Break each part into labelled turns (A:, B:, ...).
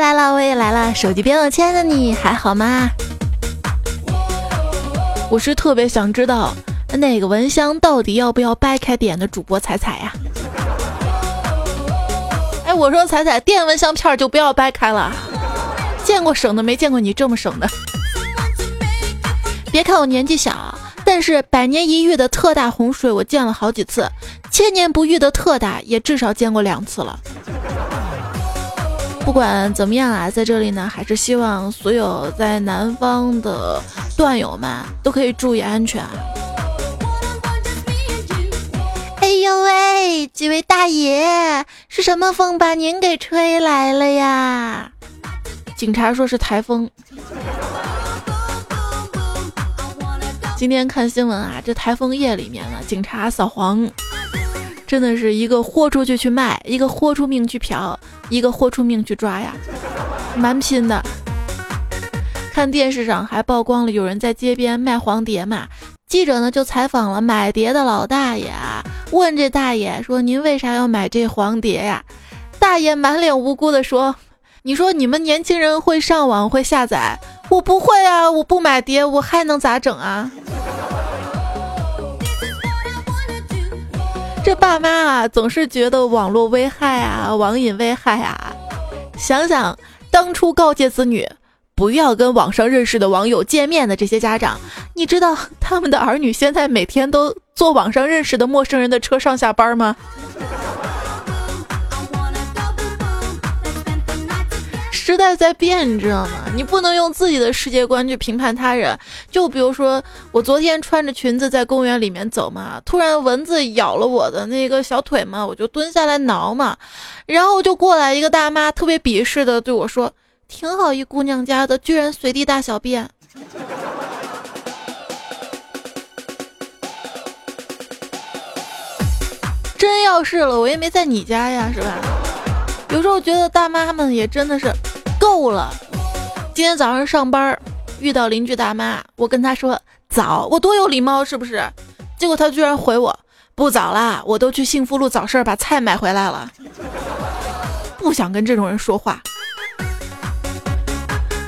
A: 来了，我也来了。手机边，我亲爱的你还好吗？我是特别想知道，那个蚊香到底要不要掰开点的主播彩彩呀？哎，我说彩彩，电蚊香片就不要掰开了。见过省的，没见过你这么省的。别看我年纪小，但是百年一遇的特大洪水我见了好几次，千年不遇的特大也至少见过两次了。不管怎么样啊，在这里呢，还是希望所有在南方的段友们都可以注意安全。哎呦喂，几位大爷，是什么风把您给吹来了呀？警察说是台风。今天看新闻啊，这台风夜里面呢，警察扫黄，真的是一个豁出去去卖，一个豁出命去嫖，一个豁出命去抓呀，蛮拼的。看电视上还曝光了有人在街边卖黄碟嘛，记者呢就采访了买碟的老大爷，啊问这大爷说：“您为啥要买这黄碟呀？”大爷满脸无辜的说。你说你们年轻人会上网会下载，我不会啊！我不买碟，我还能咋整啊？这爸妈啊，总是觉得网络危害啊，网瘾危害啊。想想当初告诫子女不要跟网上认识的网友见面的这些家长，你知道他们的儿女现在每天都坐网上认识的陌生人的车上下班吗？时代在变，你知道吗？你不能用自己的世界观去评判他人。就比如说，我昨天穿着裙子在公园里面走嘛，突然蚊子咬了我的那个小腿嘛，我就蹲下来挠嘛，然后就过来一个大妈，特别鄙视的对我说：“挺好一姑娘家的，居然随地大小便。”真要是了，我也没在你家呀，是吧？有时候觉得大妈们也真的是。够了！今天早上上班遇到邻居大妈，我跟她说早，我多有礼貌是不是？结果她居然回我不早啦，我都去幸福路早市把菜买回来了。不想跟这种人说话。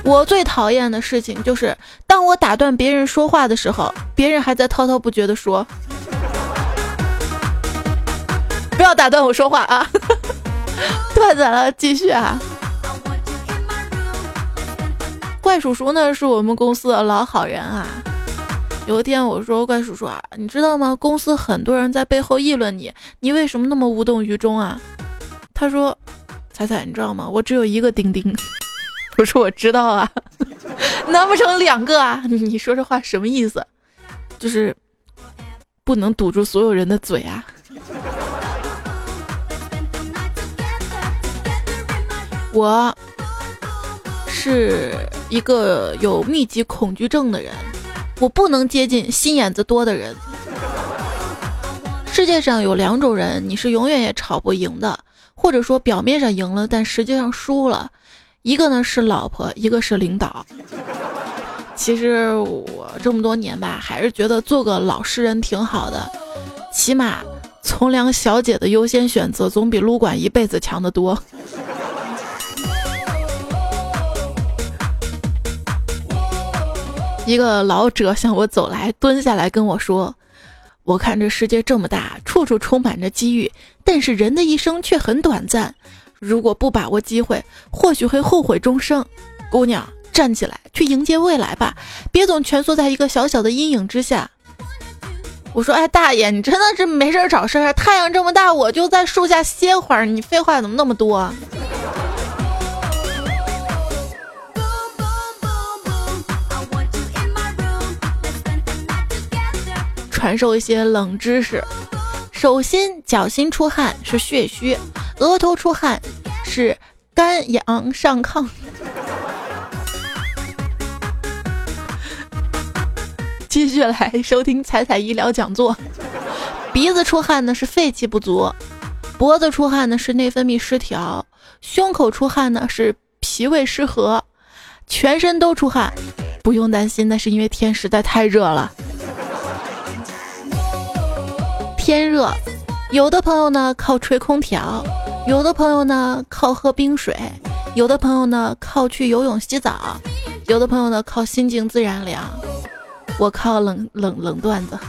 A: 我最讨厌的事情就是，当我打断别人说话的时候，别人还在滔滔不绝的说。不要打断我说话啊！断子了，继续啊！怪叔叔呢是我们公司的老好人啊。有一天我说：“怪叔叔啊，你知道吗？公司很多人在背后议论你，你为什么那么无动于衷啊？”他说：“彩彩，你知道吗？我只有一个钉钉。”我说：“我知道啊，难不成两个啊？你说这话什么意思？就是不能堵住所有人的嘴啊。”我。是一个有密集恐惧症的人，我不能接近心眼子多的人。世界上有两种人，你是永远也吵不赢的，或者说表面上赢了，但实际上输了。一个呢是老婆，一个是领导。其实我这么多年吧，还是觉得做个老实人挺好的，起码从良小姐的优先选择总比撸管一辈子强得多。一个老者向我走来，蹲下来跟我说：“我看这世界这么大，处处充满着机遇，但是人的一生却很短暂。如果不把握机会，或许会后悔终生。姑娘，站起来，去迎接未来吧，别总蜷缩在一个小小的阴影之下。”我说：“哎，大爷，你真的是没事找事儿？太阳这么大，我就在树下歇会儿。你废话怎么那么多？”传授一些冷知识：手心、脚心出汗是血虚，额头出汗是肝阳上亢。继续来收听彩彩医疗讲座。鼻子出汗呢是肺气不足，脖子出汗呢是内分泌失调，胸口出汗呢是脾胃失和，全身都出汗，不用担心，那是因为天实在太热了。天热，有的朋友呢靠吹空调，有的朋友呢靠喝冰水，有的朋友呢靠去游泳洗澡，有的朋友呢靠心静自然凉，我靠冷冷冷段子。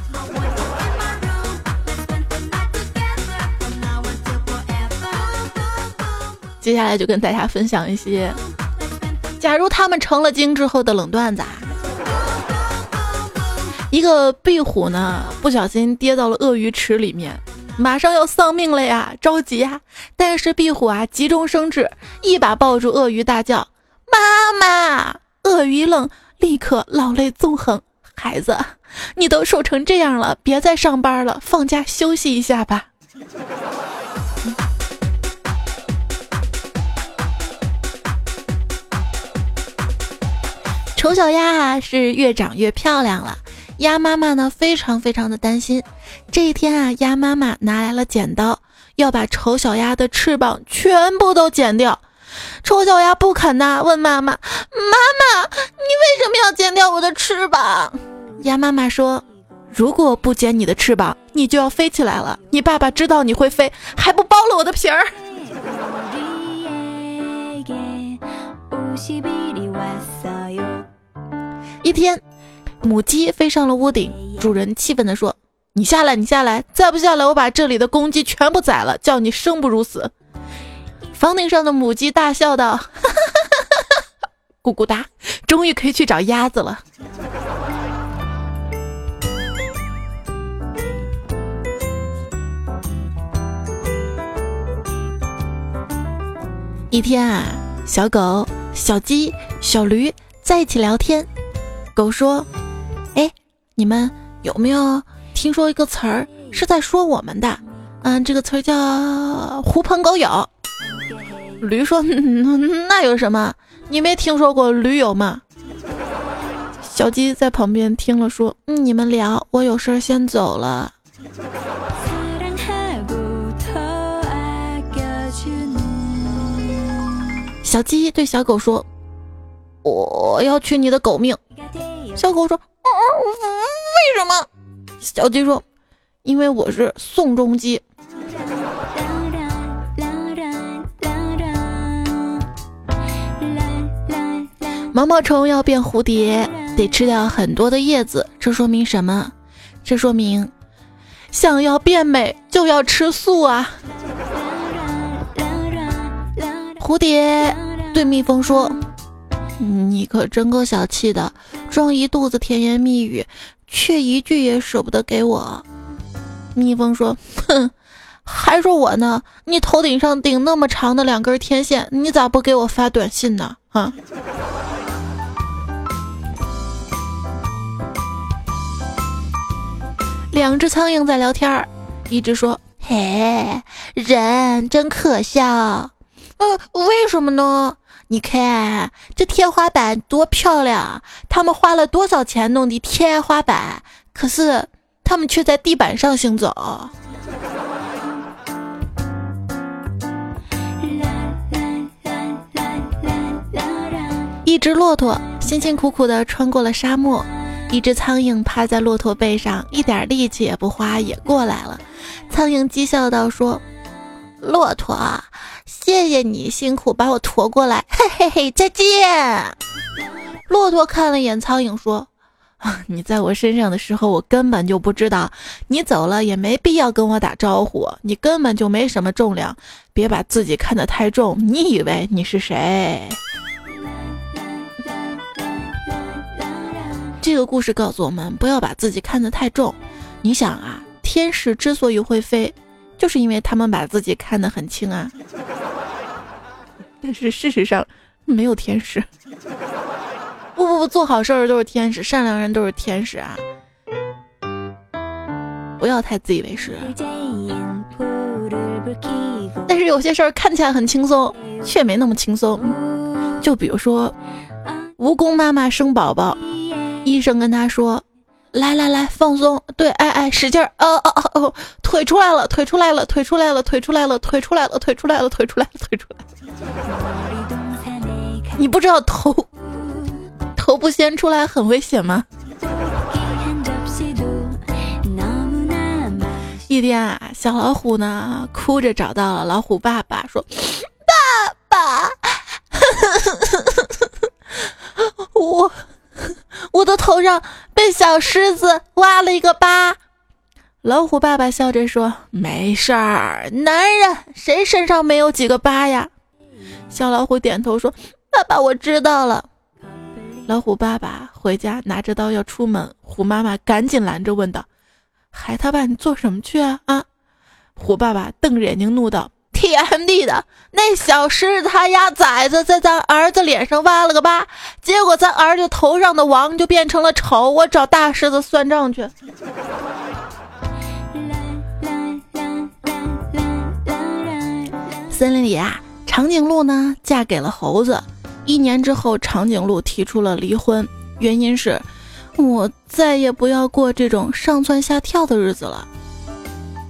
A: 接下来就跟大家分享一些，假如他们成了精之后的冷段子。啊。一个壁虎呢，不小心跌到了鳄鱼池里面，马上要丧命了呀，着急呀！但是壁虎啊，急中生智，一把抱住鳄鱼，大叫：“妈妈！”鳄鱼愣，立刻老泪纵横：“孩子，你都瘦成这样了，别再上班了，放假休息一下吧。”丑小鸭啊，是越长越漂亮了。鸭妈妈呢，非常非常的担心。这一天啊，鸭妈妈拿来了剪刀，要把丑小鸭的翅膀全部都剪掉。丑小鸭不肯呐，问妈妈：“妈妈，你为什么要剪掉我的翅膀？”鸭妈妈说：“如果不剪你的翅膀，你就要飞起来了。你爸爸知道你会飞，还不剥了我的皮儿。”一天，母鸡飞上了屋顶，主人气愤地说：“你下来，你下来，再不下来，我把这里的公鸡全部宰了，叫你生不如死。”房顶上的母鸡大笑道：“咕咕哒，终于可以去找鸭子了。”一天啊，小狗、小鸡、小驴在一起聊天。狗说：“哎，你们有没有听说一个词儿是在说我们的？嗯，这个词儿叫‘狐朋狗友’。”驴说：“那有什么？你没听说过驴友吗？”小鸡在旁边听了说：“嗯，你们聊，我有事先走了。”小鸡对小狗说：“我要取你的狗命。”小狗说：“为什么？”小鸡说：“因为我是宋仲基。”毛毛虫要变蝴蝶，得吃掉很多的叶子。这说明什么？这说明想要变美就要吃素啊！蝴蝶对蜜蜂说。你可真够小气的，装一肚子甜言蜜语，却一句也舍不得给我。蜜蜂说：“哼，还说我呢？你头顶上顶那么长的两根天线，你咋不给我发短信呢？啊！”两只苍蝇在聊天儿，一只说：“嘿，人真可笑。”呃，为什么呢？你看这天花板多漂亮，他们花了多少钱弄的天花板？可是他们却在地板上行走。一只骆驼辛辛苦苦的穿过了沙漠，一只苍蝇趴在骆驼背上，一点力气也不花，也过来了。苍蝇讥笑道：“说，骆驼。”谢谢你辛苦把我驮过来，嘿嘿嘿，再见。骆驼看了眼苍蝇，说：“啊 你在我身上的时候，我根本就不知道。你走了也没必要跟我打招呼，你根本就没什么重量，别把自己看得太重。你以为你是谁？”这个故事告诉我们，不要把自己看得太重。你想啊，天使之所以会飞。就是因为他们把自己看得很轻啊，但是事实上没有天使。不不不，做好事儿都是天使，善良人都是天使啊！不要太自以为是。但是有些事儿看起来很轻松，却没那么轻松。就比如说，蜈蚣妈妈生宝宝，医生跟她说。来来来，放松。对，哎哎，使劲儿。哦哦哦哦，腿出来了，腿出来了，腿出来了，腿出来了，腿出来了，腿出来了，腿出来了，腿出来。你不知道头头不先出来很危险吗？一天啊，小老虎呢哭着找到了老虎爸爸，说：“爸爸，我。”我的头上被小狮子挖了一个疤。老虎爸爸笑着说：“没事儿，男人谁身上没有几个疤呀？”小老虎点头说：“爸爸，我知道了。”老虎爸爸回家拿着刀要出门，虎妈妈赶紧拦着问道：“孩他爸，你做什么去啊？”啊！虎爸爸瞪着眼睛怒道：“ TMD 的，那小狮子他家崽子在咱儿子脸上挖了个疤，结果咱儿子头上的王就变成了丑，我找大狮子算账去。”森林里啊，长颈鹿呢嫁给了猴子。一年之后，长颈鹿提出了离婚，原因是，我再也不要过这种上蹿下跳的日子了。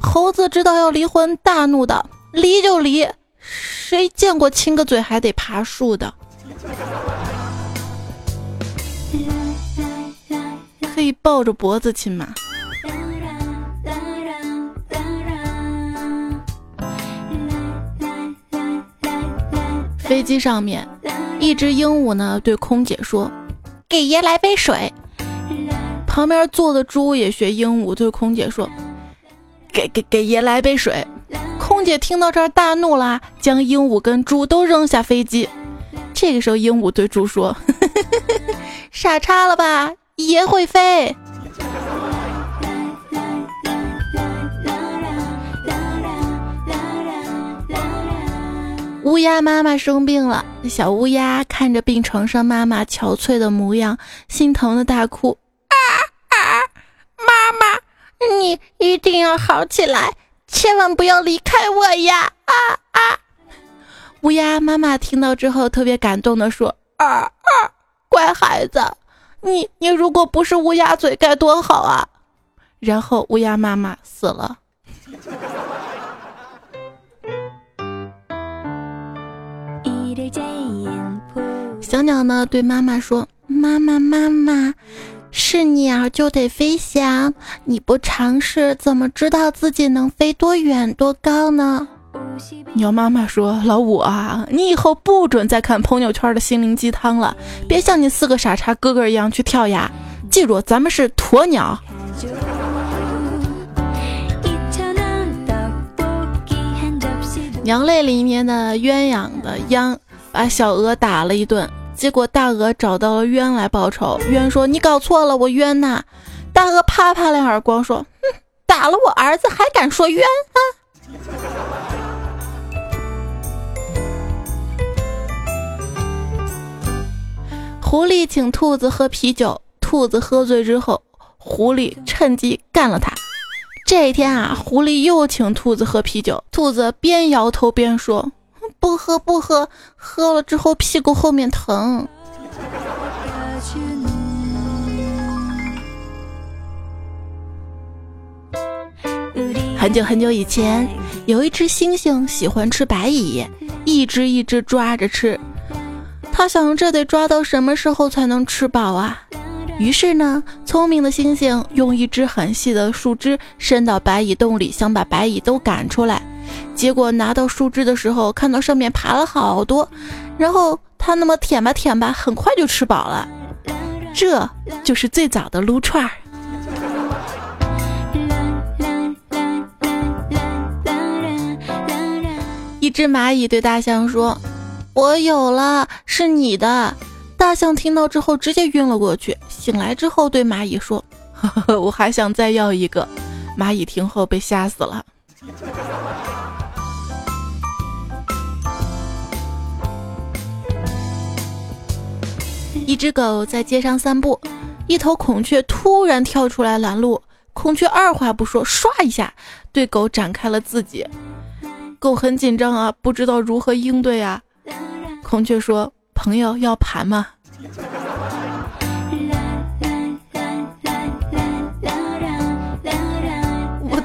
A: 猴子知道要离婚，大怒道：“离就离，谁见过亲个嘴还得爬树的？可以抱着脖子亲吗？”飞机上面。一只鹦鹉呢，对空姐说：“给爷来杯水。”旁边坐的猪也学鹦鹉对空姐说：“给给给爷来杯水。”空姐听到这儿大怒了，将鹦鹉跟猪都扔下飞机。这个时候，鹦鹉对猪说：“ 傻叉了吧，爷会飞。”乌鸦妈妈生病了，小乌鸦看着病床上妈妈憔悴的模样，心疼的大哭：“啊啊，妈妈，你一定要好起来，千万不要离开我呀！”啊啊！乌鸦妈妈听到之后特别感动的说：“啊啊，乖孩子，你你如果不是乌鸦嘴该多好啊！”然后乌鸦妈妈死了。小鸟呢对妈妈说：“妈妈妈妈，是鸟就得飞翔，你不尝试怎么知道自己能飞多远多高呢？”鸟妈妈说：“老五啊，你以后不准再看朋友圈的心灵鸡汤了，别像你四个傻叉哥哥一样去跳崖。记住，咱们是鸵鸟。”娘泪里面的鸳鸯的鸯。把小鹅打了一顿，结果大鹅找到了冤来报仇。冤说：“你搞错了，我冤呐！”大鹅啪啪两耳光，说：“哼，打了我儿子还敢说冤啊！”狐狸请兔子喝啤酒，兔子喝醉之后，狐狸趁机干了他。这一天啊，狐狸又请兔子喝啤酒，兔子边摇头边说。不喝不喝，喝了之后屁股后面疼。很久很久以前，有一只猩猩喜欢吃白蚁，一只一只抓着吃。他想，这得抓到什么时候才能吃饱啊？于是呢，聪明的猩猩用一只很细的树枝伸到白蚁洞里，想把白蚁都赶出来。结果拿到树枝的时候，看到上面爬了好多，然后他那么舔吧舔吧，很快就吃饱了。这就是最早的撸串儿。一只蚂蚁对大象说：“我有了，是你的。”大象听到之后直接晕了过去。醒来之后对蚂蚁说：“呵呵我还想再要一个。”蚂蚁听后被吓死了。一只狗在街上散步，一头孔雀突然跳出来拦路。孔雀二话不说，唰一下对狗展开了自己。狗很紧张啊，不知道如何应对啊。孔雀说：“朋友要盘吗？”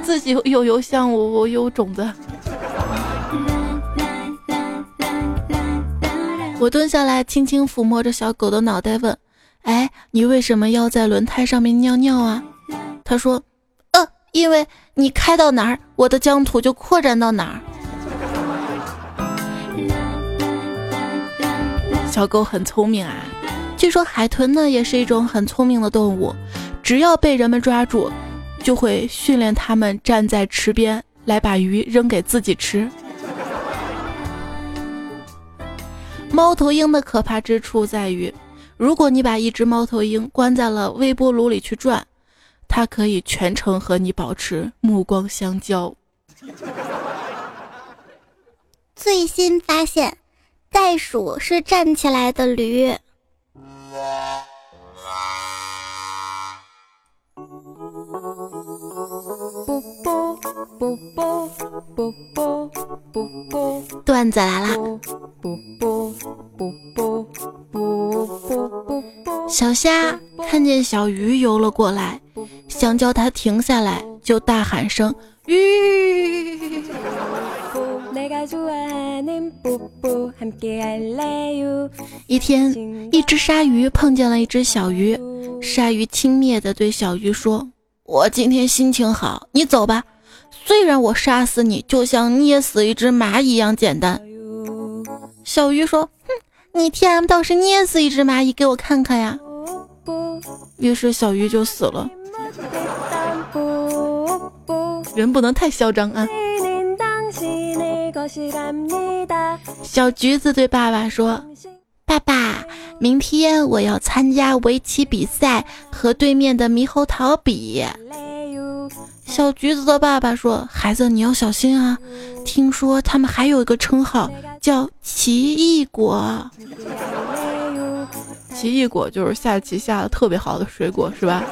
A: 自己有邮箱，我我有种子。我蹲下来，轻轻抚摸着小狗的脑袋，问：“哎，你为什么要在轮胎上面尿尿啊？”他说：“呃，因为你开到哪儿，我的疆土就扩展到哪儿。”小狗很聪明啊，据说海豚呢也是一种很聪明的动物，只要被人们抓住，就会训练它们站在池边来把鱼扔给自己吃。猫头鹰的可怕之处在于，如果你把一只猫头鹰关在了微波炉里去转，它可以全程和你保持目光相交。
B: 最新发现，袋鼠是站起来的驴。段子来啦！小虾看见小鱼游了过来，想叫它停下来，就大喊声“鱼 ”。一天，一只鲨鱼碰见了一只小鱼，鲨鱼轻蔑地对小鱼说：“我今天心情好，你走吧。虽然我杀死你就像捏死一只蚂蚁一样简单。”小鱼说：“哼，你 TM 倒是捏死一只蚂蚁给我看看呀。”于是小鱼就死了。人不能太嚣张啊。小橘子对爸爸说：“爸爸，明天我要参加围棋比赛，和对面的猕猴桃比。”小橘子的爸爸说：“孩子，你要小心啊！听说他们还有一个称号叫奇异果。
A: 奇异果就是下棋下的特别好的水果，是吧？”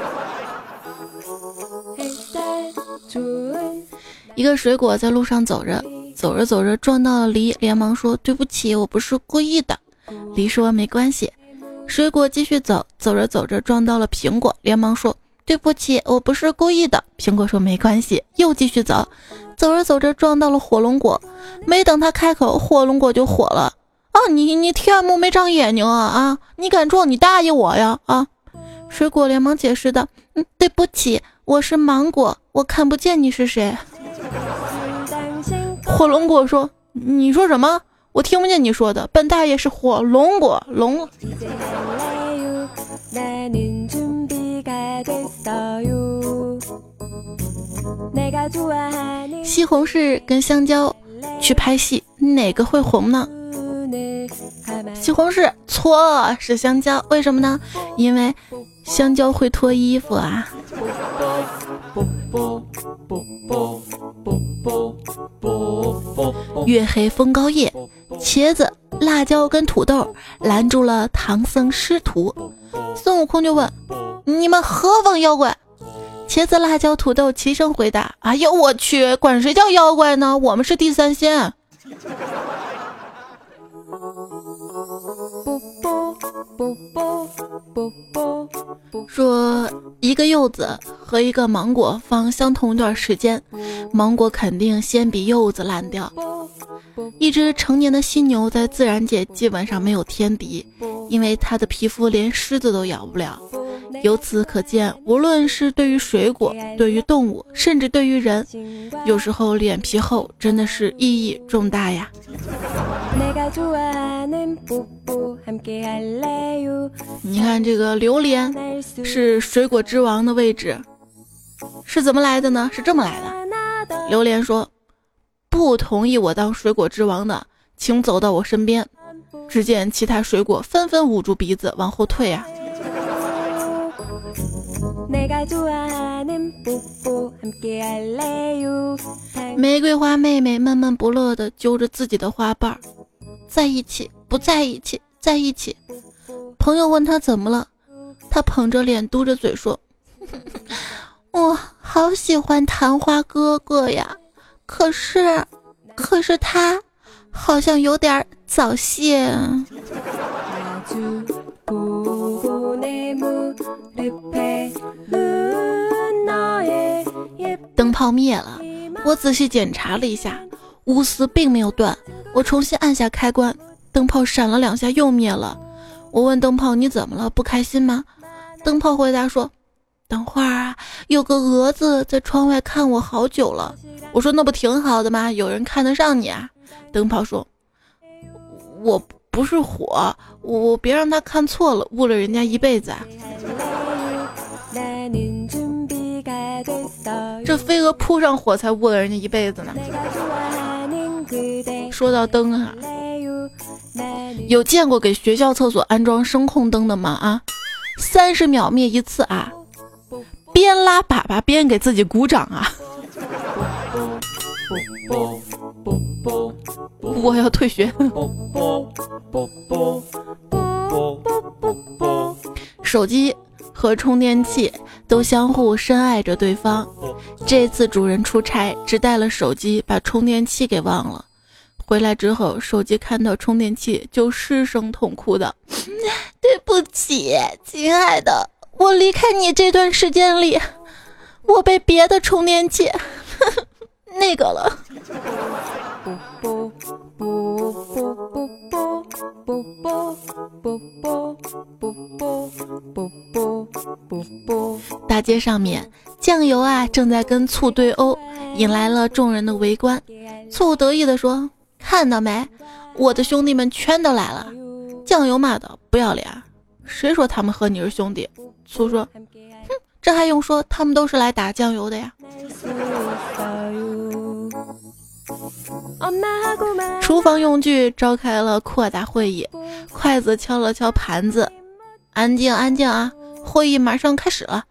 A: 一个水果在路上走着。走着走着撞到了梨，连忙说：“对不起，我不是故意的。”梨说：“没关系。”水果继续走，走着走着撞到了苹果，连忙说：“对不起，我不是故意的。”苹果说：“没关系。”又继续走，走着走着撞到了火龙果，没等他开口，火龙果就火了：“啊，你你天目没长眼睛啊啊！你敢撞你大爷我呀啊！”水果连忙解释道：“嗯，对不起，我是芒果，我看不见你是谁。”火龙果说：“你说什么？我听不见你说的。本大爷是火龙果龙。”西红柿跟香蕉去拍戏，哪个会红呢？西红柿错，是香蕉。为什么呢？因为香蕉会脱衣服啊。月黑风高夜，茄子、辣椒跟土豆拦住了唐僧师徒。孙悟空就问：“你们何方妖怪？”茄子、辣椒、土豆齐声回答：“哎呦我去，管谁叫妖怪呢？我们是地三鲜。”说一个柚子和一个芒果放相同一段时间，芒果肯定先比柚子烂掉。一只成年的犀牛在自然界基本上没有天敌，因为它的皮肤连狮子都咬不了。由此可见，无论是对于水果、对于动物，甚至对于人，有时候脸皮厚真的是意义重大呀。你看这个榴莲是水果之王的位置，是怎么来的呢？是这么来的。榴莲说：“不同意我当水果之王的，请走到我身边。”只见其他水果纷纷捂住鼻子往后退啊。玫瑰花妹妹闷闷不乐地揪着自己的花瓣儿，在一起不在一起，在一起。朋友问她怎么了，她捧着脸嘟着嘴说：“ 我好喜欢昙花哥哥呀，可是，可是他好像有点早泄。”灯泡灭了，我仔细检查了一下，钨丝并没有断。我重新按下开关，灯泡闪了两下又灭了。我问灯泡：“你怎么了？不开心吗？”灯泡回答说：“等会儿啊，有个蛾子在窗外看我好久了。”我说：“那不挺好的吗？有人看得上你啊。”灯泡说：“我。”不是火，我别让他看错了，误了人家一辈子。啊。这飞蛾扑上火才误了人家一辈子呢。说到灯啊，有见过给学校厕所安装声控灯的吗？啊，三十秒灭一次啊，边拉粑粑边给自己鼓掌啊。我要退学。手机和充电器都相互深爱着对方。这次主人出差只带了手机，把充电器给忘了。回来之后，手机看到充电器就失声痛哭的：“ 对不起，亲爱的，我离开你这段时间里，我被别的充电器 那个了。”大街上面，酱油啊正在跟醋对殴，引来了众人的围观。醋得意地说：“看到没，我的兄弟们全都来了。”酱油骂道：“不要脸，谁说他们和你是兄弟？”醋说：“哼，这还用说？他们都是来打酱油的呀。”厨房用具召开了扩大会议，筷子敲了敲盘子，安静安静啊！会议马上开始了。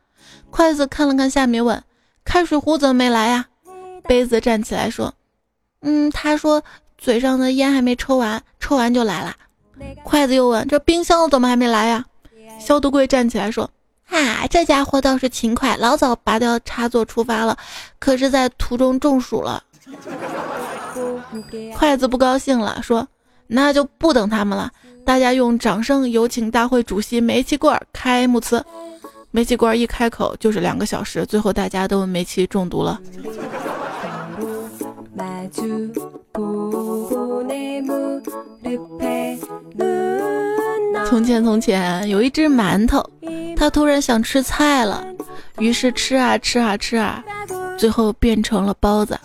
A: 筷子看了看下面，问：“开水壶怎么没来呀？”杯子站起来说：“嗯，他说嘴上的烟还没抽完，抽完就来了。”筷子又问：“这冰箱怎么还没来呀？”消毒柜站起来说：“啊，这家伙倒是勤快，老早拔掉插座出发了，可是在途中中暑了。”筷子不高兴了，说：“那就不等他们了，大家用掌声有请大会主席煤气罐开幕词。”煤气罐一开口就是两个小时，最后大家都煤气中毒了。从前从前有一只馒头，它突然想吃菜了，于是吃啊吃啊吃啊，最后变成了包子。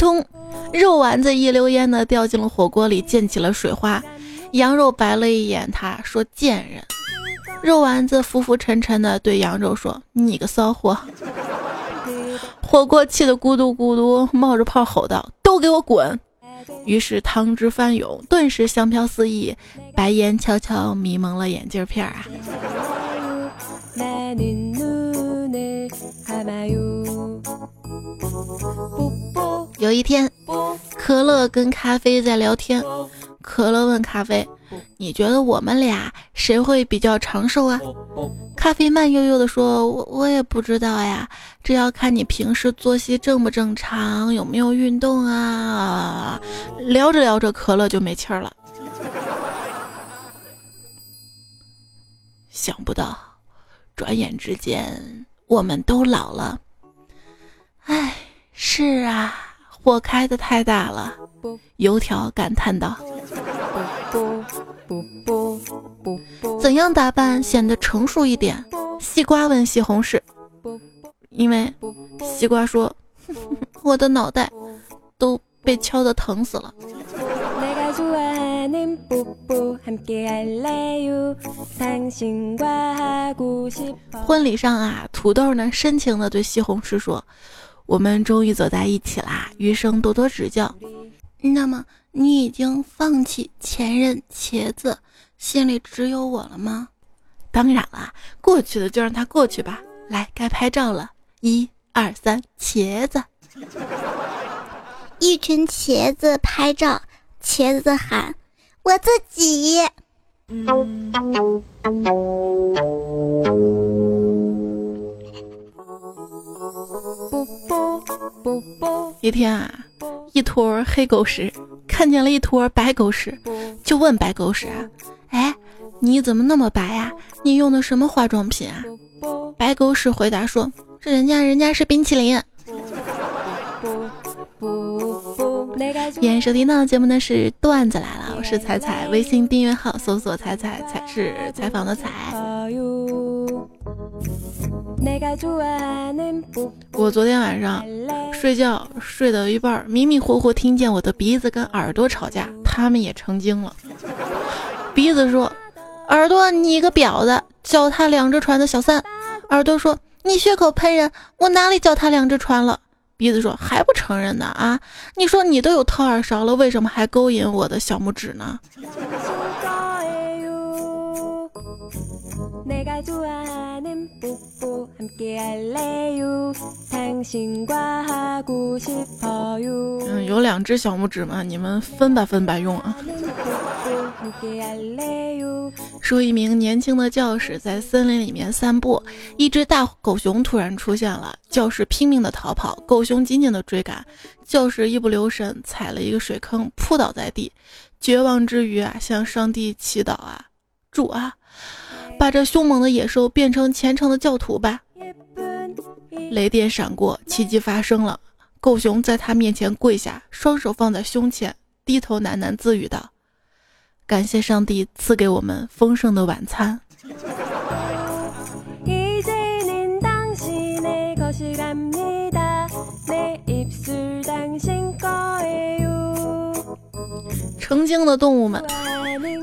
A: 通，肉丸子一溜烟的掉进了火锅里，溅起了水花。羊肉白了一眼他，说：“贱人。”肉丸子浮浮沉沉的对羊肉说：“你个骚货！”火锅气得咕嘟咕嘟冒着泡，吼道：“都给我滚！”于是汤汁翻涌，顿时香飘四溢，白烟悄悄迷蒙了眼镜片啊。有一天，可乐跟咖啡在聊天。可乐问咖啡：“你觉得我们俩谁会比较长寿啊？”咖啡慢悠悠地说：“我我也不知道呀，这要看你平时作息正不正常，有没有运动啊。”聊着聊着，可乐就没气儿了。想不到，转眼之间我们都老了。唉，是啊。火开的太大了，油条感叹道：“怎样打扮显得成熟一点？”西瓜问西红柿，因为西瓜说：“ 我的脑袋都被敲的疼死了。”婚礼上啊，土豆呢深情的对西红柿说。我们终于走在一起啦，余生多多指教。那么，你已经放弃前任茄子，心里只有我了吗？当然了，过去的就让它过去吧。来，该拍照了，一二三，茄子。
B: 一群茄子拍照，茄子喊：“我自己。”
A: 一天啊，一坨黑狗屎看见了一坨白狗屎，就问白狗屎啊：“哎，你怎么那么白呀？你用的什么化妆品啊？”白狗屎回答说：“这人家人家是冰淇淋。”演收听到节目的是段子来了，我是彩彩，微信订阅号搜索“彩彩彩是采访的彩”。我昨天晚上睡觉睡到一半，迷迷糊糊听见我的鼻子跟耳朵吵架，他们也成精了。鼻子说：“耳朵，你个婊子，脚踏两只船的小三。”耳朵说：“你血口喷人，我哪里脚踏两只船了？”鼻子说：“还不承认呢啊？你说你都有掏耳勺了，为什么还勾引我的小拇指呢？”嗯，有两只小拇指嘛，你们分吧分吧用啊。说一名年轻的教师在森林里面散步，一只大狗熊突然出现了，教师拼命的逃跑，狗熊紧紧的追赶，教师一不留神踩了一个水坑，扑倒在地，绝望之余啊，向上帝祈祷啊，主啊，把这凶猛的野兽变成虔诚的教徒吧。雷电闪过，奇迹发生了，狗熊在他面前跪下，双手放在胸前，低头喃喃自语道。感谢上帝赐给我们丰盛的晚餐。成精的动物们，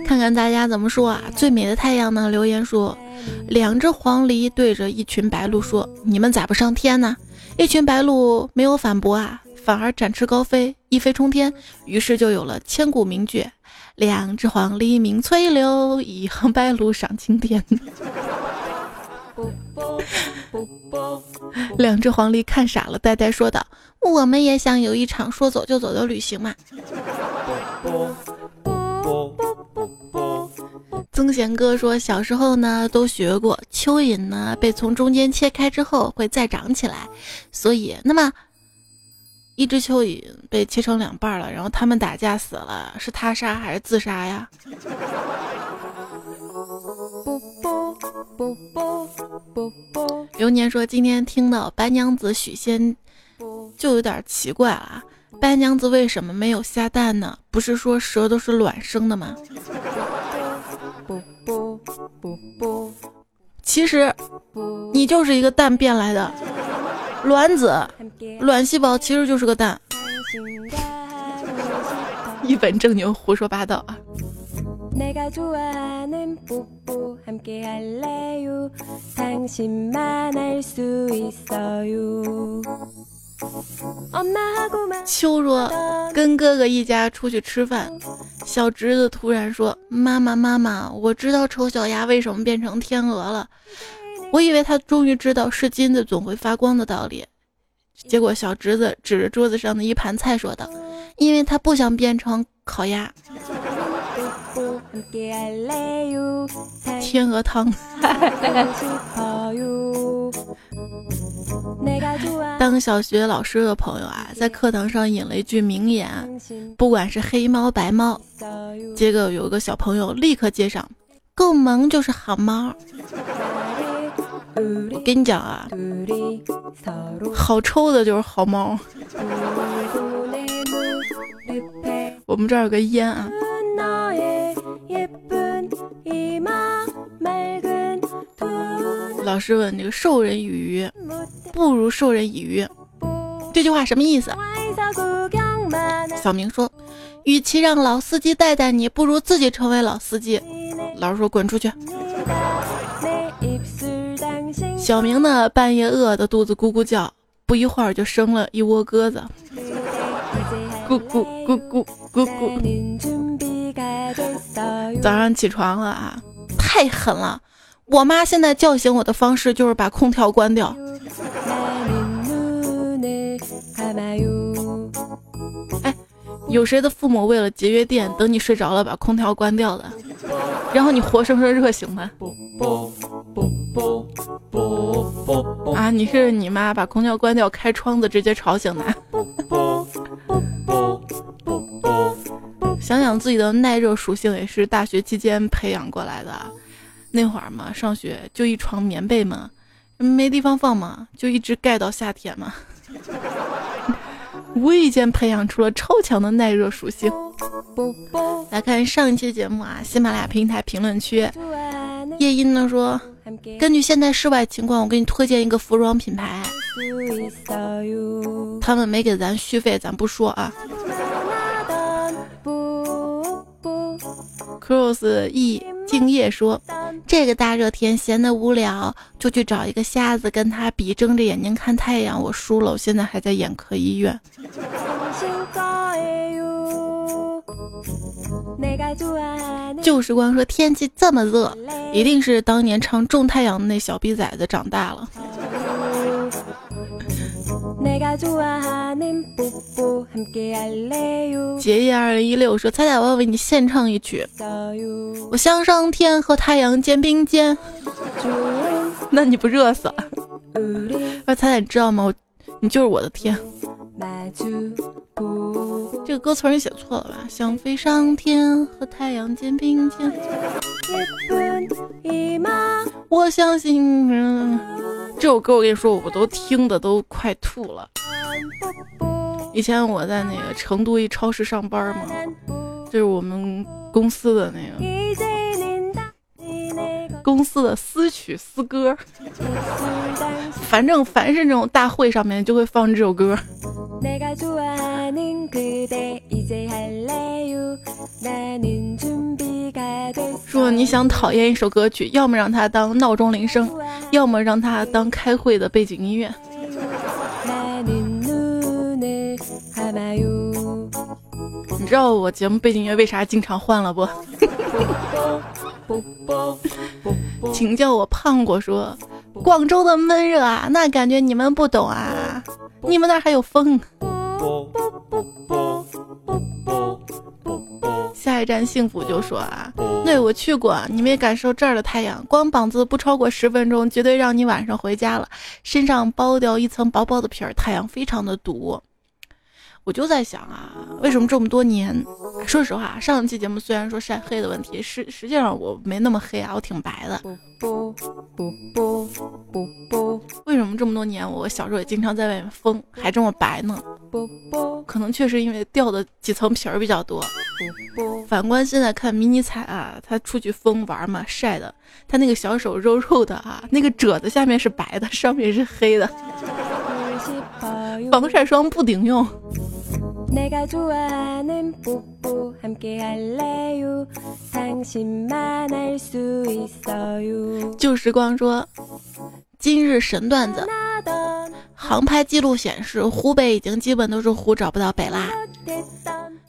A: 看看大家怎么说啊？最美的太阳呢？留言说，两只黄鹂对着一群白鹭说：“你们咋不上天呢？”一群白鹭没有反驳啊，反而展翅高飞，一飞冲天。于是就有了千古名句。两只黄鹂鸣翠柳，一行白鹭上青天。两只黄鹂看傻了，呆呆说道：“我们也想有一场说走就走的旅行嘛。”曾贤哥说，小时候呢都学过，蚯蚓呢被从中间切开之后会再长起来，所以那么。一只蚯蚓被切成两半了，然后他们打架死了，是他杀还是自杀呀？流年说今天听到白娘子许仙，就有点奇怪了。白娘子为什么没有下蛋呢？不是说蛇都是卵生的吗？其实你就是一个蛋变来的。卵子，卵细胞其实就是个蛋。一本正经胡说八道啊！秋说跟哥哥一家出去吃饭，小侄子突然说：“妈妈妈妈，我知道丑小鸭为什么变成天鹅了。”我以为他终于知道是金子总会发光的道理，结果小侄子指着桌子上的一盘菜说道：“因为他不想变成烤鸭。”天鹅汤。当小学老师的朋友啊，在课堂上引了一句名言：“不管是黑猫白猫。”结果有个小朋友立刻接上：“够萌就是好猫。”跟你讲啊，好抽的就是好猫。我们这儿有个烟啊。老师问：“这个授人以鱼，不如授人以渔。”这句话什么意思？小明说：“与其让老司机带带你，不如自己成为老司机。”老师说：“滚出去。”小明呢，半夜饿得肚子咕咕叫，不一会儿就生了一窝鸽子，咕咕咕咕咕咕。早上起床了啊，太狠了！我妈现在叫醒我的方式就是把空调关掉。哎，有谁的父母为了节约电，等你睡着了把空调关掉的，然后你活生生热醒的？啊！你是你妈把空调关掉，开窗子直接吵醒的。想想自己的耐热属性也是大学期间培养过来的。那会儿嘛，上学就一床棉被嘛，没地方放嘛，就一直盖到夏天嘛。无意间培养出了超强的耐热属性。来看上一期节目啊，喜马拉雅平台评论区，夜莺呢说。根据现在室外情况，我给你推荐一个服装品牌。他们没给咱续费，咱不说啊。Cross E 敬业说：“这个大热天闲得无聊，就去找一个瞎子跟他比，睁着眼睛看太阳。我输了，我现在还在眼科医院。”旧时光说：“天气这么热，一定是当年唱《种太阳》的那小逼崽子长大了。”结业二零一六说：“彩彩，我要为你献唱一曲。我向上天和太阳肩并肩。那你不热死了？那彩彩，你知道吗？你就是我的天。这个歌词你写错了吧？想飞上天和太阳肩并肩。我相信。”这首歌我跟你说，我都听的都快吐了。以前我在那个成都一超市上班嘛，就是我们公司的那个公司的私曲私歌，反正凡是那种大会上面就会放这首歌。说你想讨厌一首歌曲，要么让它当闹钟铃声，要么让它当开会的背景音乐。你知道我节目背景音乐为啥经常换了不？请叫我胖果。说广州的闷热啊，那感觉你们不懂啊，你们那还有风。下一站幸福就说啊，对我去过，你没感受这儿的太阳，光膀子不超过十分钟，绝对让你晚上回家了，身上剥掉一层薄薄的皮儿，太阳非常的毒。我就在想啊，为什么这么多年？说实话，上一期节目虽然说晒黑的问题，实实际上我没那么黑啊，我挺白的。不不不不不为什么这么多年，我小时候也经常在外面疯，还这么白呢？不不可能确实因为掉的几层皮儿比较多。不不反观现在看迷你彩啊，他出去疯玩嘛，晒的，他那个小手肉肉的啊，那个褶子下面是白的，上面是黑的，防晒霜不顶用。旧时光说，今日神段子，航拍记录显示，湖北已经基本都是湖，找不到北啦。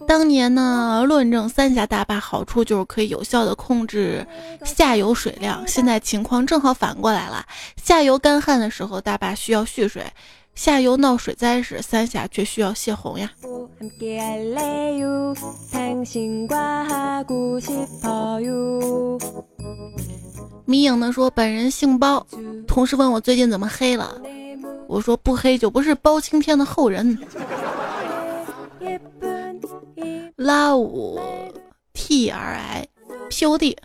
A: 当年呢，论证三峡大坝好处就是可以有效的控制下游水量，现在情况正好反过来了，下游干旱的时候，大坝需要蓄水。下游闹水灾时，三峡却需要泄洪呀。迷影呢说：“本人姓包，同事问我最近怎么黑了，我说不黑就不是包青天的后人。”拉五 T R I P O D，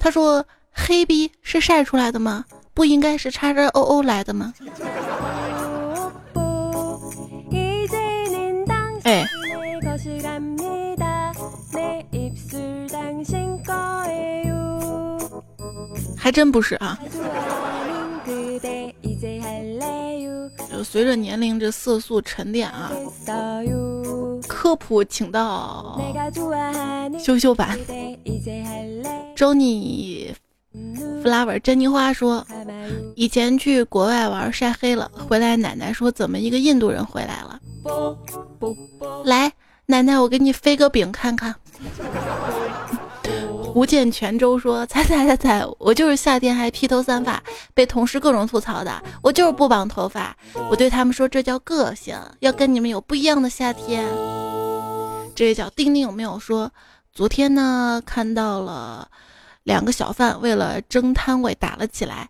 A: 他说：“黑逼是晒出来的吗？不应该是叉叉 O O 来的吗？”哎，还真不是啊。就随着年龄这色素沉淀啊，科普请到羞羞版。Johnny flower 珍妮花说，以前去国外玩晒黑了，回来奶奶说怎么一个印度人回来了。来，奶奶，我给你飞个饼看看。胡建泉州说：“猜猜猜猜，我就是夏天还披头散发，被同事各种吐槽的。我就是不绑头发，我对他们说这叫个性，要跟你们有不一样的夏天。”这位叫丁丁有没有说？昨天呢，看到了两个小贩为了争摊位打了起来。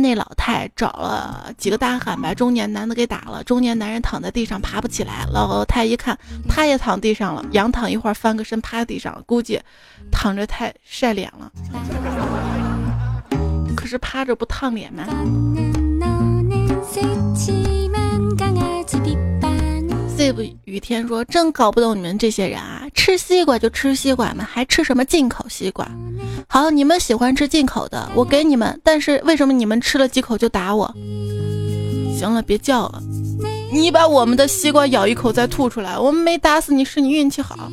A: 那老太找了几个大汉，把中年男的给打了。中年男人躺在地上爬不起来，老太一看，他也躺地上了，仰躺一会儿，翻个身趴地上，估计躺着太晒脸了。可是趴着不烫脸吗这不雨天说：“真搞不懂你们这些人啊，吃西瓜就吃西瓜嘛，还吃什么进口西瓜？好，你们喜欢吃进口的，我给你们。但是为什么你们吃了几口就打我？行了，别叫了。你把我们的西瓜咬一口再吐出来，我们没打死你，是你运气好。”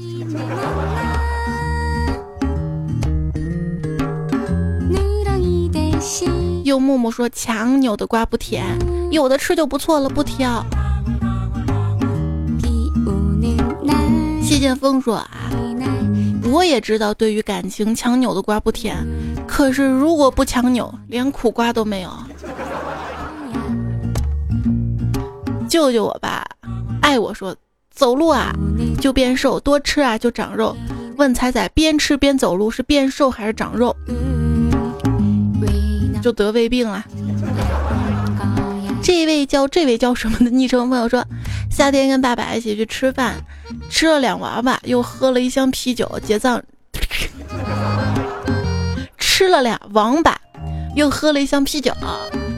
A: 又木木说：“强扭的瓜不甜，有的吃就不错了，不挑。”谢剑锋说：“啊，我也知道，对于感情强扭的瓜不甜，可是如果不强扭，连苦瓜都没有。”救救我吧！爱我说：“走路啊就变瘦，多吃啊就长肉。”问彩彩：“边吃边走路是变瘦还是长肉？”就得胃病了。这位叫这位叫什么的昵称朋友说，夏天跟爸爸一起去吃饭，吃了两娃娃，又喝了一箱啤酒，结账。吃了俩王八，又喝了一箱啤酒。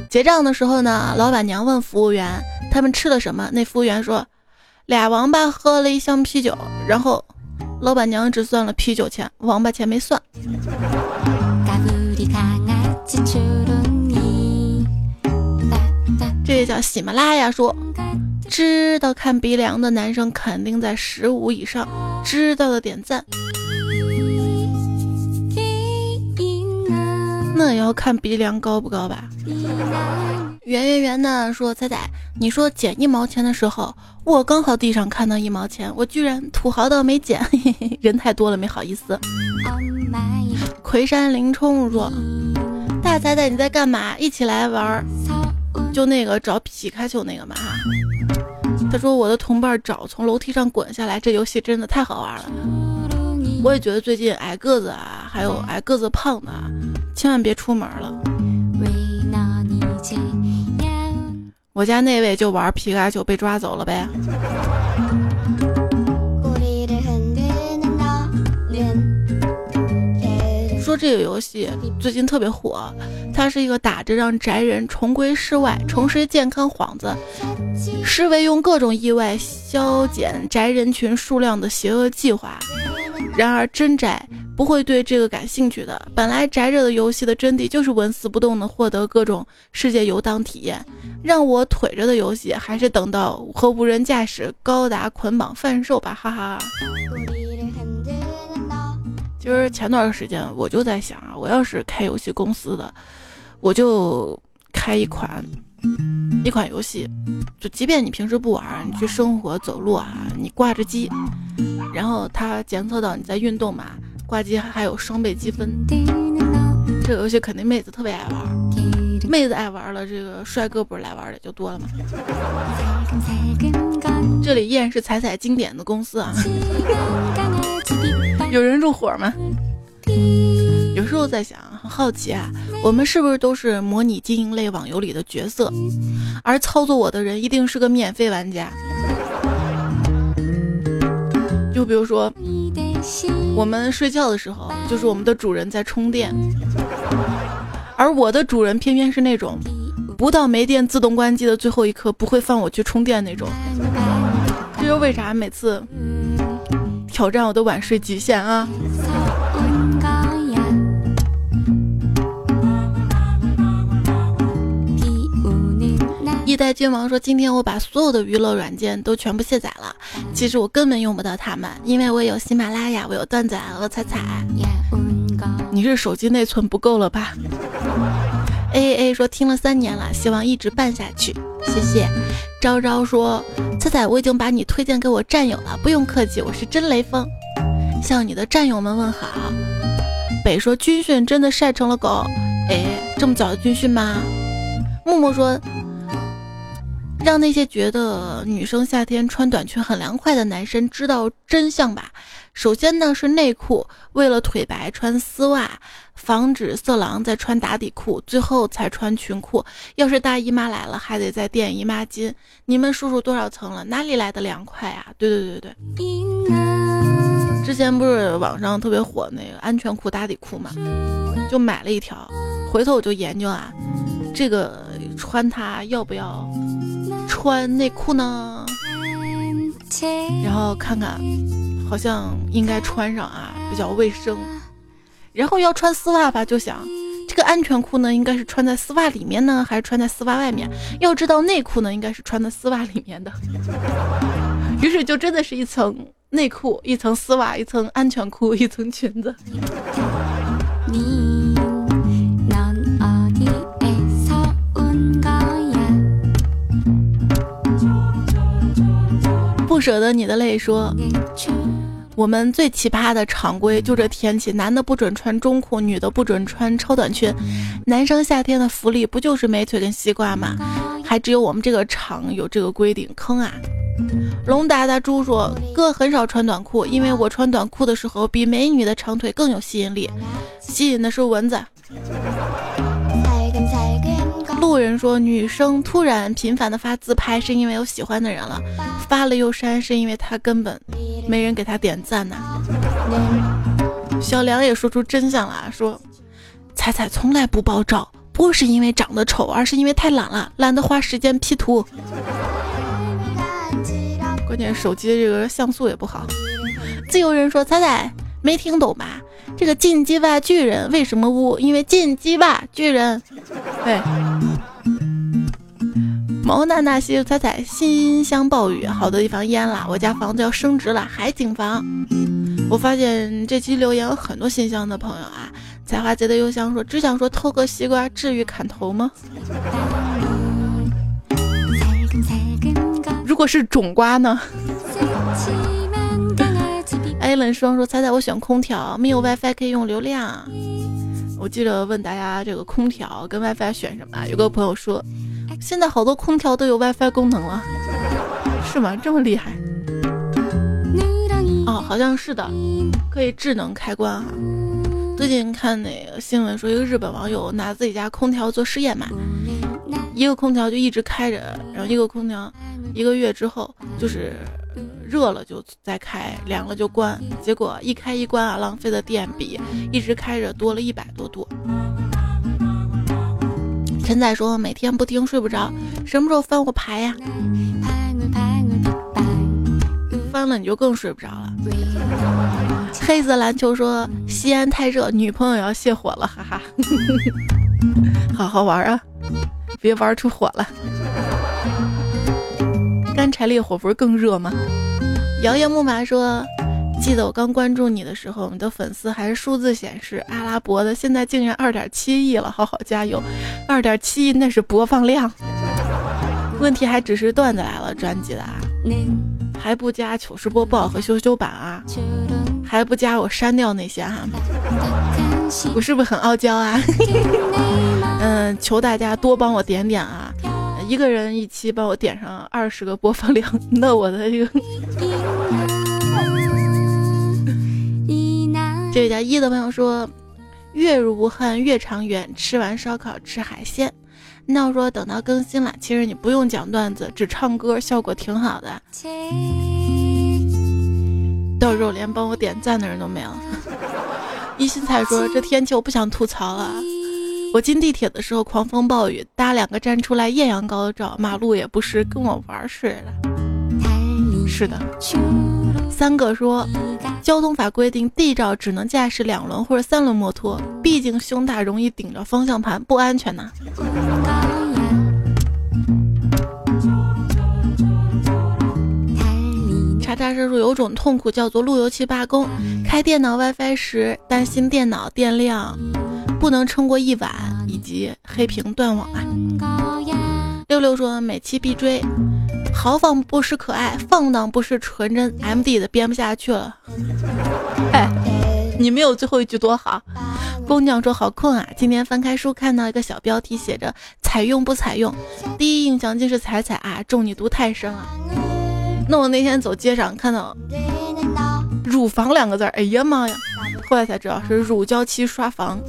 A: 结账的时候呢，老板娘问服务员他们吃了什么，那服务员说俩王八喝了一箱啤酒，然后老板娘只算了啤酒钱，王八钱没算。这位叫喜马拉雅说，知道看鼻梁的男生肯定在十五以上，知道的点赞。那也要看鼻梁高不高吧？圆圆圆的说，彩彩，你说捡一毛钱的时候，我刚好地上看到一毛钱，我居然土豪到没捡，人太多了没好意思。魁山林冲说。大彩彩，你在干嘛？一起来玩，就那个找皮卡丘那个嘛。他说我的同伴找从楼梯上滚下来，这游戏真的太好玩了。我也觉得最近矮个子啊，还有矮个子胖的，千万别出门了。我家那位就玩皮卡丘被抓走了呗。说这个游戏最近特别火，它是一个打着让宅人重归室外、重拾健康幌子，视为用各种意外消减宅人群数量的邪恶计划。然而真宅不会对这个感兴趣的。本来宅着的游戏的真谛就是纹丝不动的获得各种世界游荡体验，让我腿着的游戏还是等到和无人驾驶高达捆绑贩售吧，哈哈。其实前段时间我就在想啊，我要是开游戏公司的，我就开一款一款游戏，就即便你平时不玩，你去生活走路啊，你挂着机，然后它检测到你在运动嘛，挂机还有双倍积分。这个游戏肯定妹子特别爱玩，妹子爱玩了，这个帅哥不是来玩的就多了嘛。这里依然是彩彩经典的公司啊。有人入伙吗？有时候在想，很好奇啊，我们是不是都是模拟经营类网游里的角色，而操作我的人一定是个免费玩家？就比如说，我们睡觉的时候，就是我们的主人在充电，而我的主人偏偏是那种不到没电自动关机的最后一刻不会放我去充电那种。这就为啥每次。挑战我的晚睡极限啊！代君王说：“今天我把所有的娱乐软件都全部卸载了。其实我根本用不到它们，因为我有喜马拉雅，我有段子，我彩彩。你是手机内存不够了吧？”A A 说：“听了三年了，希望一直办下去。”谢谢。昭昭说：“彩彩，我已经把你推荐给我战友了，不用客气，我是真雷锋，向你的战友们问好。”北说：“军训真的晒成了狗，哎，这么早的军训吗？”木木说：“让那些觉得女生夏天穿短裙很凉快的男生知道真相吧。首先呢是内裤，为了腿白穿丝袜。”防止色狼再穿打底裤，最后才穿裙裤。要是大姨妈来了，还得再垫姨妈巾。你们数数多少层了？哪里来的凉快啊？对对对对之前不是网上特别火那个安全裤打底裤嘛，就买了一条。回头我就研究啊，这个穿它要不要穿内裤呢？然后看看，好像应该穿上啊，比较卫生。然后要穿丝袜吧，就想这个安全裤呢，应该是穿在丝袜里面呢，还是穿在丝袜外面？要知道内裤呢，应该是穿在丝袜里面的。于是就真的是一层内裤，一层丝袜，一层安全裤，一层裙子。不舍得你的泪说，我们最奇葩的常规就这天气，男的不准穿中裤，女的不准穿超短裙。男生夏天的福利不就是美腿跟西瓜吗？还只有我们这个厂有这个规定，坑啊！龙达达猪说，哥很少穿短裤，因为我穿短裤的时候比美女的长腿更有吸引力，吸引的是蚊子。路人说，女生突然频繁的发自拍是因为有喜欢的人了，发了又删是因为她根本没人给她点赞呐。小梁也说出真相了，说彩彩从来不爆照，不是因为长得丑，而是因为太懒了，懒得花时间 P 图。关键手机这个像素也不好。自由人说，彩彩没听懂吧？这个进击吧巨人为什么污？因为进击吧巨人。对。毛娜娜西彩彩新乡暴雨，好多地方淹了，我家房子要升值了，海景房。我发现这期留言有很多新乡的朋友啊。采花节的邮箱说，只想说偷个西瓜至于砍头吗？如果是种瓜呢？艾伦双说：“猜猜我选空调，没有 WiFi 可以用流量。”我记得问大家这个空调跟 WiFi 选什么？有个朋友说，现在好多空调都有 WiFi 功能了，是吗？这么厉害？哦，好像是的，可以智能开关哈。最近看那个新闻说，一个日本网友拿自己家空调做试验嘛，一个空调就一直开着，然后一个空调一个月之后就是。热了就再开，凉了就关，结果一开一关啊，浪费的电比一直开着多了一百多度。陈仔说每天不听睡不着，什么时候翻我牌呀？翻了你就更睡不着了。黑色篮球说西安太热，女朋友要泄火了，哈哈。好好玩啊，别玩出火了。干柴烈火不是更热吗？摇曳木马说：“记得我刚关注你的时候，你的粉丝还是数字显示阿拉伯的，现在竟然二点七亿了，好好加油！二点七亿那是播放量，问题还只是段子来了专辑的啊，还不加糗事播报和羞羞版啊，还不加我删掉那些哈，我是不是很傲娇啊？嗯，求大家多帮我点点啊。”一个人一期帮我点上二十个播放量，那我的这个这位叫一的朋友说，月入无痕月长圆，吃完烧烤吃海鲜。那我说等到更新了，其实你不用讲段子，只唱歌效果挺好的。到时候连帮我点赞的人都没了。一心彩说这天气我不想吐槽了。我进地铁的时候，狂风暴雨，搭两个站出来艳阳高照，马路也不湿，跟我玩似的。是的，三个说，交通法规定 D 照只能驾驶两轮或者三轮摩托，毕竟胸大容易顶着方向盘，不安全呐。叉叉说有种痛苦叫做路由器罢工，开电脑 WiFi 时担心电脑电量。不能撑过一晚，以及黑屏断网啊！六六说每期必追，豪放不失可爱，放荡不失纯真。M D 的编不下去了，哎，你没有最后一句多好。工匠说好困啊！今天翻开书看到一个小标题，写着采用不采用，第一印象竟是采采啊！中你毒太深了。那我那天走街上看到乳房两个字，哎呀妈呀！后来才知道是乳胶漆刷房。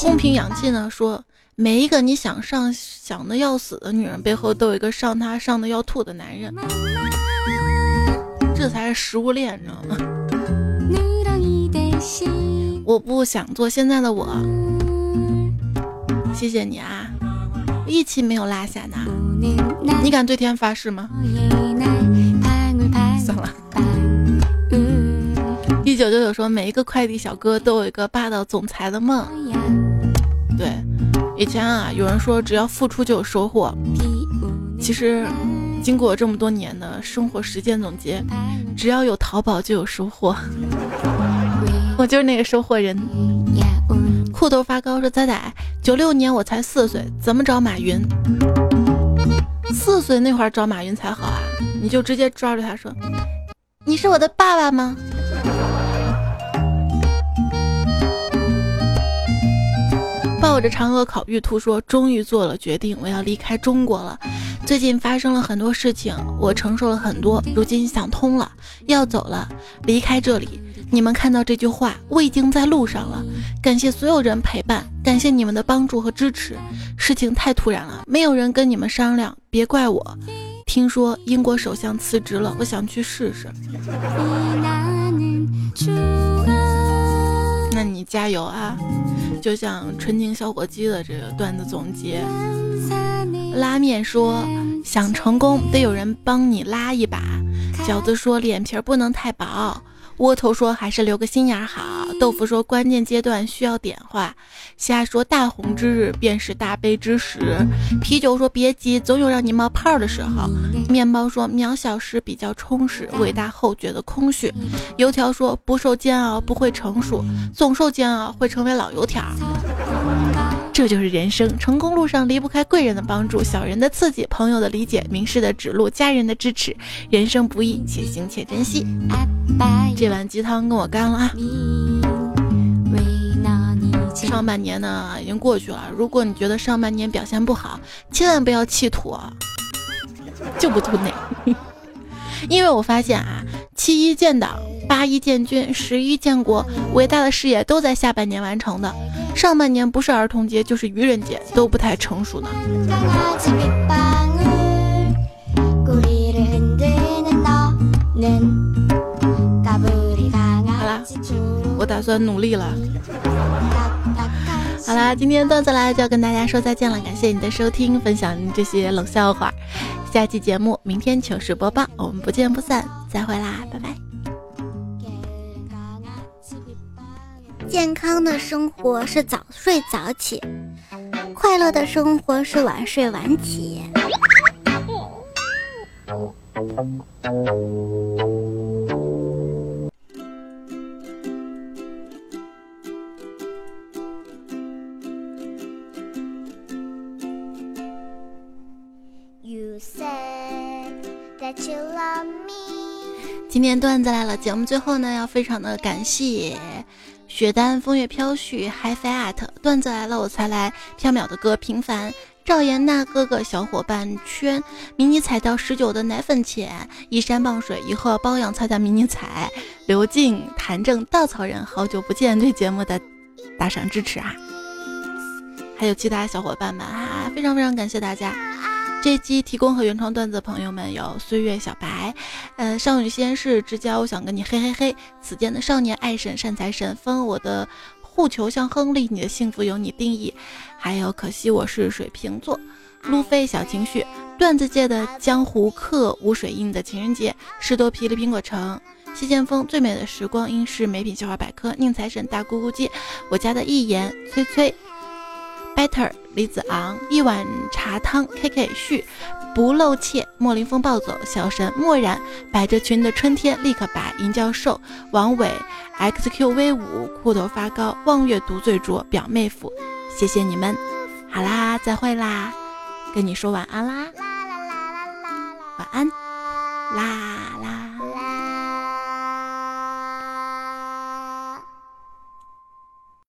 A: 空瓶氧气呢说，每一个你想上想的要死的女人背后，都有一个上她上的要吐的男人，这才是食物链，你知道吗？我不想做现在的我，谢谢你啊，一期没有落下呢。你敢对天发誓吗？算了。一九九九说，每一个快递小哥都有一个霸道总裁的梦。对，以前啊，有人说只要付出就有收获。其实，经过这么多年的生活实践总结，只要有淘宝就有收获。我就是那个收获人。裤头发高说：“仔仔，九六年我才四岁，怎么找马云？四岁那会儿找马云才好啊！你就直接抓住他说，你是我的爸爸吗？”抱着嫦娥烤玉兔说：“终于做了决定，我要离开中国了。最近发生了很多事情，我承受了很多，如今想通了，要走了，离开这里。你们看到这句话，我已经在路上了。感谢所有人陪伴，感谢你们的帮助和支持。事情太突然了，没有人跟你们商量，别怪我。听说英国首相辞职了，我想去试试。那你加油啊！”就像纯情小火鸡的这个段子总结，拉面说想成功得有人帮你拉一把，饺子说脸皮不能太薄。窝头说还是留个心眼儿好，豆腐说关键阶段需要点化，虾说大红之日便是大悲之时，啤酒说别急，总有让你冒泡的时候，面包说渺小时比较充实，伟大后觉得空虚，油条说不受煎熬不会成熟，总受煎熬会成为老油条。这就是人生，成功路上离不开贵人的帮助、小人的刺激、朋友的理解、名师的指路、家人的支持。人生不易，且行且珍惜。这碗鸡汤跟我干了啊！上半年呢已经过去了，如果你觉得上半年表现不好，千万不要气吐啊，就不吐内。因为我发现啊，七一建党。八一建军，十一建国，伟大的事业都在下半年完成的。上半年不是儿童节就是愚人节，都不太成熟呢。好啦，我打算努力了。好啦，今天段子来就要跟大家说再见了，感谢你的收听，分享这些冷笑话。下期节目明天糗事播报，我们不见不散，再会啦，拜拜。
B: 健康的生活是早睡早起，快乐的生活是晚睡晚起。今天段子来了，节目最后呢，要非常的感谢。雪丹风月飘絮 HiFi at 段子来了我才来，缥缈的歌平凡，赵岩娜哥哥小伙伴圈，迷你彩到十九的奶粉钱，依山傍水，以后要包养参加迷你彩，刘静谭正稻草人，好久不见，对节目的打赏支持啊，还有其他小伙伴们哈，非常非常感谢大家。这期提供和原创段子的朋友们有岁月小白，呃，少女仙是之交，我想跟你嘿嘿嘿。此间的少年爱神善财神，分我的护球像亨利，你的幸福由你定义。还有可惜我是水瓶座，路飞小情绪，段子界的江湖客，无水印的情人节，士多啤梨苹果城，西剑锋最美的时光，应是美品笑话百科，宁财神大咕咕鸡，我家的一言催催。Better 李子昂一碗茶汤，K K 旭不露怯，莫林风暴走，小神漠然，摆着裙的春天立刻白，银教授王伟 X Q V 五裤头发高，望月独醉酌，表妹夫，谢谢你们，好啦，再会啦，跟你说晚安啦，晚安，啦。